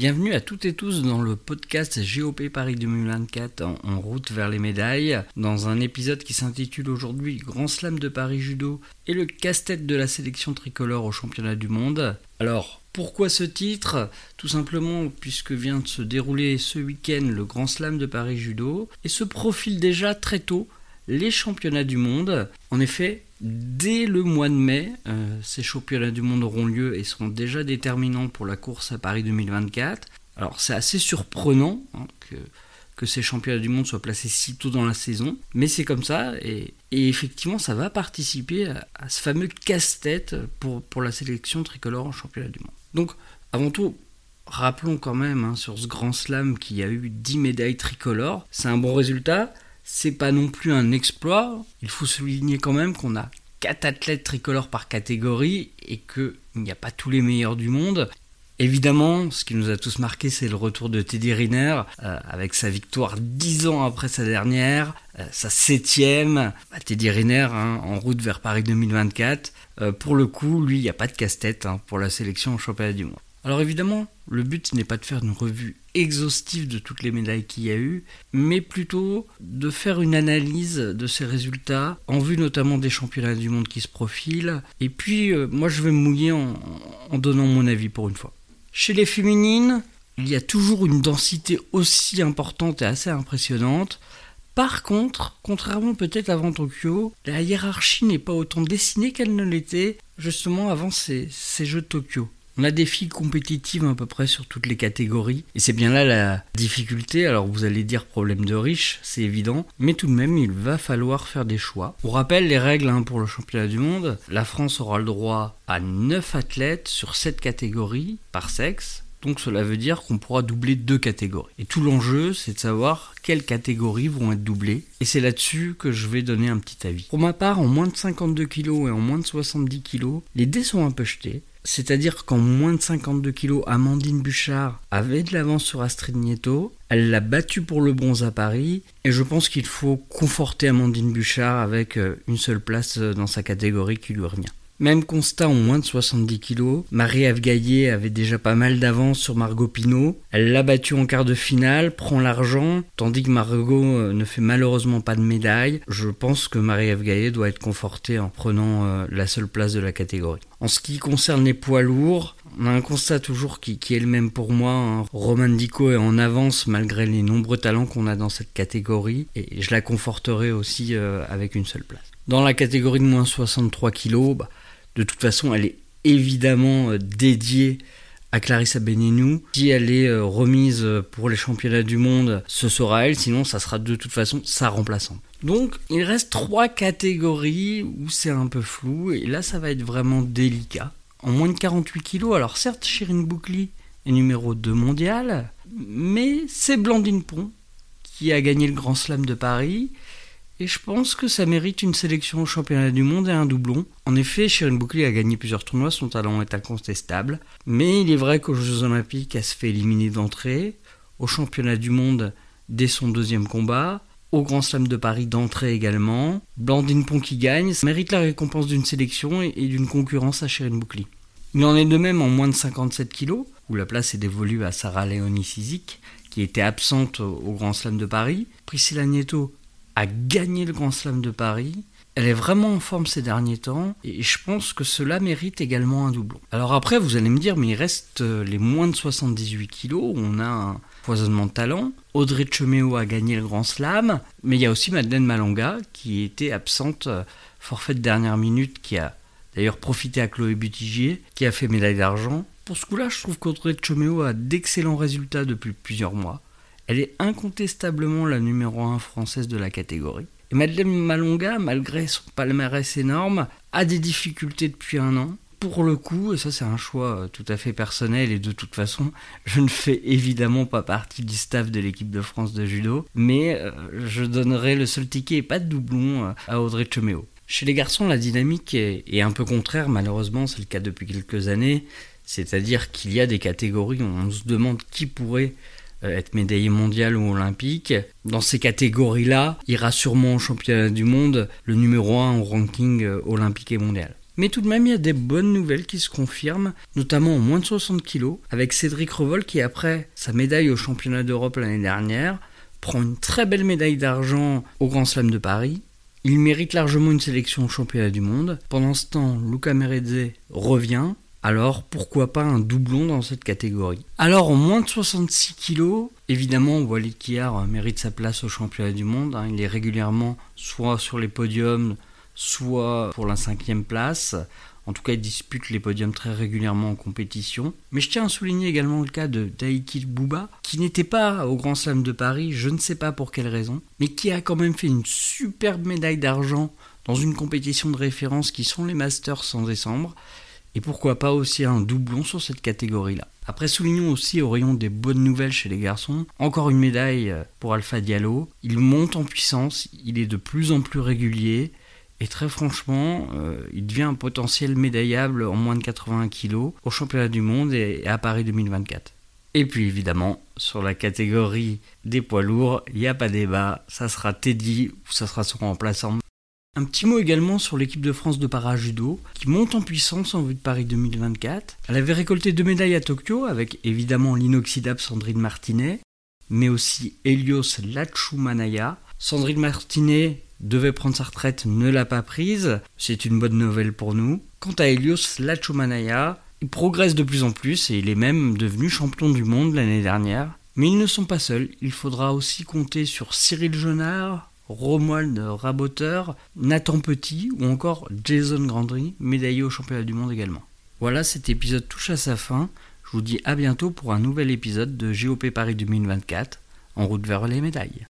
Bienvenue à toutes et tous dans le podcast GOP Paris 2024 en, route vers les médailles, dans un épisode qui s'intitule aujourd'hui Grand Slam de Paris Judo et le casse-tête de la sélection tricolore au championnat du monde. Alors, pourquoi ce titre? Tout simplement puisque vient de se dérouler ce week-end le Grand Slam de Paris Judo et se profile déjà très tôt les championnats du monde. En effet, dès le mois de mai, euh, ces championnats du monde auront lieu et seront déjà déterminants pour la course à Paris 2024. Alors c'est assez surprenant hein, que, ces championnats du monde soient placés si tôt dans la saison, mais c'est comme ça et, effectivement ça va participer à, à ce fameux casse-tête pour, pour la sélection tricolore en championnat du monde. Donc avant tout, rappelons quand même hein, sur ce grand slam qu'il y a eu 10 médailles tricolores, c'est un bon résultat c'est pas non plus un exploit. Il faut souligner quand même qu'on a 4 athlètes tricolores par catégorie et qu'il n'y a pas tous les meilleurs du monde. Évidemment, ce qui nous a tous marqué, c'est le retour de Teddy Riner, euh, avec sa victoire 10 ans après sa dernière, euh, sa septième. Bah, Teddy Riner, hein, en route vers Paris 2024. Euh, pour le coup, lui, il n'y a pas de casse-tête hein, pour la sélection au championnat du monde. Alors évidemment, le but n'est pas de faire une revue exhaustive de toutes les médailles qu'il y a eu, mais plutôt de faire une analyse de ces résultats, en vue notamment des championnats du monde qui se profilent. Et puis, euh, moi, je vais me mouiller en, donnant mon avis pour une fois. Chez les féminines, il y a toujours une densité aussi importante et assez impressionnante. Par contre, contrairement peut-être avant Tokyo, la hiérarchie n'est pas autant dessinée qu'elle ne l'était justement avant ces, ces Jeux de Tokyo. On a des filles compétitives à peu près sur toutes les catégories. Et c'est bien là la difficulté. Alors vous allez dire problème de riche, c'est évident. Mais tout de même, il va falloir faire des choix. On rappelle les règles hein, pour le championnat du monde. La France aura le droit à 9 athlètes sur 7 catégories par sexe. Donc cela veut dire qu'on pourra doubler deux catégories. Et tout l'enjeu, c'est de savoir quelles catégories vont être doublées. Et c'est là-dessus que je vais donner un petit avis. Pour ma part, en moins de 52 kg et en moins de 70 kg, les dés sont un peu jetés. C'est-à-dire qu'en moins de 52 kg, Amandine Bouchard avait de l'avance sur Astrid Nieto. Elle l'a battue pour le bronze à Paris. Et je pense qu'il faut conforter Amandine Bouchard avec euh, une seule place euh, dans sa catégorie qui lui revient. Même constat en moins de 70 kg. Marie-Ève Gaillet avait déjà pas mal d'avance sur Margot Pinot. Elle l'a battue en quart de finale, prend l'argent, tandis que Margot euh, ne fait malheureusement pas de médaille. Je pense que Marie-Ève Gaillet doit être confortée en prenant euh, la seule place de la catégorie. En ce qui concerne les poids lourds, on a un constat toujours qui, est le même pour moi. Hein. Roman Dico est en avance malgré les nombreux talents qu'on a dans cette catégorie et je la conforterai aussi euh, avec une seule place. Dans la catégorie de moins 63 kg, de toute façon, elle est évidemment euh, dédiée à Clarissa Benenou. Si elle est euh, remise pour les championnats du monde, ce sera elle, sinon ça sera de toute façon sa remplaçante. Donc il reste trois catégories où c'est un peu flou, et là ça va être vraiment délicat. En moins de 48 kilos, alors certes Shirin Boukli est numéro 2 mondial, mais c'est Blandine Pont qui a gagné le Grand Slam de Paris, et je pense que ça mérite une sélection au championnat du monde et un doublon. En effet, Shirin Boukli a gagné plusieurs tournois, son talent est incontestable. Mais il est vrai qu'aux Jeux Olympiques, elle se fait éliminer d'entrée. Au championnat du monde, dès son deuxième combat. Au Grand Slam de Paris d'entrée également. Blandine Pont qui gagne, ça mérite la récompense d'une sélection et d'une concurrence à Shirin Boukli. Il en est de même en moins de 57 kg, où la place est dévolue à Sarah Léonie Sizik, qui était absente au Grand Slam de Paris. Priscilla Nieto a gagné le Grand Slam de Paris. Elle est vraiment en forme ces derniers temps et je pense que cela mérite également un doublon. Alors après, vous allez me dire, mais il reste euh, les moins de 78 kilos on a un foisonnement de talent. Audrey Cheméo a gagné le Grand Slam, mais il y a aussi Madeleine Malonga qui était absente, euh, forfait de dernière minute, qui a d'ailleurs profité à Chloé Butigier, qui a fait médaille d'argent. Pour ce coup-là, je trouve qu'Audrey Cheméo a d'excellents résultats depuis plusieurs mois. Elle est incontestablement la numéro 1 française de la catégorie. Et Madeleine Malonga, malgré son palmarès énorme, a des difficultés depuis un an. Pour le coup, et ça c'est un choix euh, tout à fait personnel et de toute façon, je ne fais évidemment pas partie du staff de l'équipe de France de judo, mais euh, je donnerai le seul ticket et pas de doublon euh, à Audrey Cheméo. Chez les garçons, la dynamique est, est un peu contraire, malheureusement, c'est le cas depuis quelques années. C'est-à-dire qu'il y a des catégories où on se demande qui pourrait être médaillé mondial ou olympique. Dans ces catégories-là, ira sûrement au championnat du monde le numéro 1 au ranking euh, olympique et mondial. Mais tout de même, il y a des bonnes nouvelles qui se confirment, notamment en moins de 60 kg, avec Cédric Revol qui, après sa médaille au championnat d'Europe l'année dernière, prend une très belle médaille d'argent au Grand Slam de Paris. Il mérite largement une sélection au championnat du monde. Pendant ce temps, Luca Meredze revient. Alors pourquoi pas un doublon dans cette catégorie? Alors en moins de 66 kg, évidemment Walid Kiar mérite sa place au championnat du monde. Hein. Il est régulièrement soit sur les podiums, soit pour la cinquième place. En tout cas, il dispute les podiums très régulièrement en compétition. Mais je tiens à souligner également le cas de Daiki Bouba, qui n'était pas au Grand Slam de Paris, je ne sais pas pour quelle raison, mais qui a quand même fait une superbe médaille d'argent dans une compétition de référence qui sont les Masters en décembre. Et pourquoi pas aussi un doublon sur cette catégorie-là. Après, soulignons aussi au rayon des bonnes nouvelles chez les garçons. Encore une médaille pour Alpha Diallo. Il monte en puissance, il est de plus en plus régulier. Et très franchement, euh, il devient un potentiel médaillable en moins de 80 kg au championnat du monde et à Paris 2024. Et puis évidemment, sur la catégorie des poids lourds, il n'y a pas débat, ça sera Teddy ou ça sera son remplaçant. Un petit mot également sur l'équipe de France de para-judo qui monte en puissance en vue de Paris 2024. Elle avait récolté deux médailles à Tokyo avec évidemment l'inoxydable Sandrine Martinet, mais aussi Helios Lachumanaya. Sandrine Martinet devait prendre sa retraite, ne l'a pas prise. C'est une bonne nouvelle pour nous. Quant à Helios Lachumanaya, il progresse de plus en plus et il est même devenu champion du monde l'année dernière. Mais ils ne sont pas seuls, il faudra aussi compter sur Cyril Jonard, Romuald Raboteur, Nathan Petit ou encore Jason Grandry, médaillé au championnat du monde également. Voilà, cet épisode touche à sa fin. Je vous dis à bientôt pour un nouvel épisode de GOP Paris 2024, en route vers les médailles.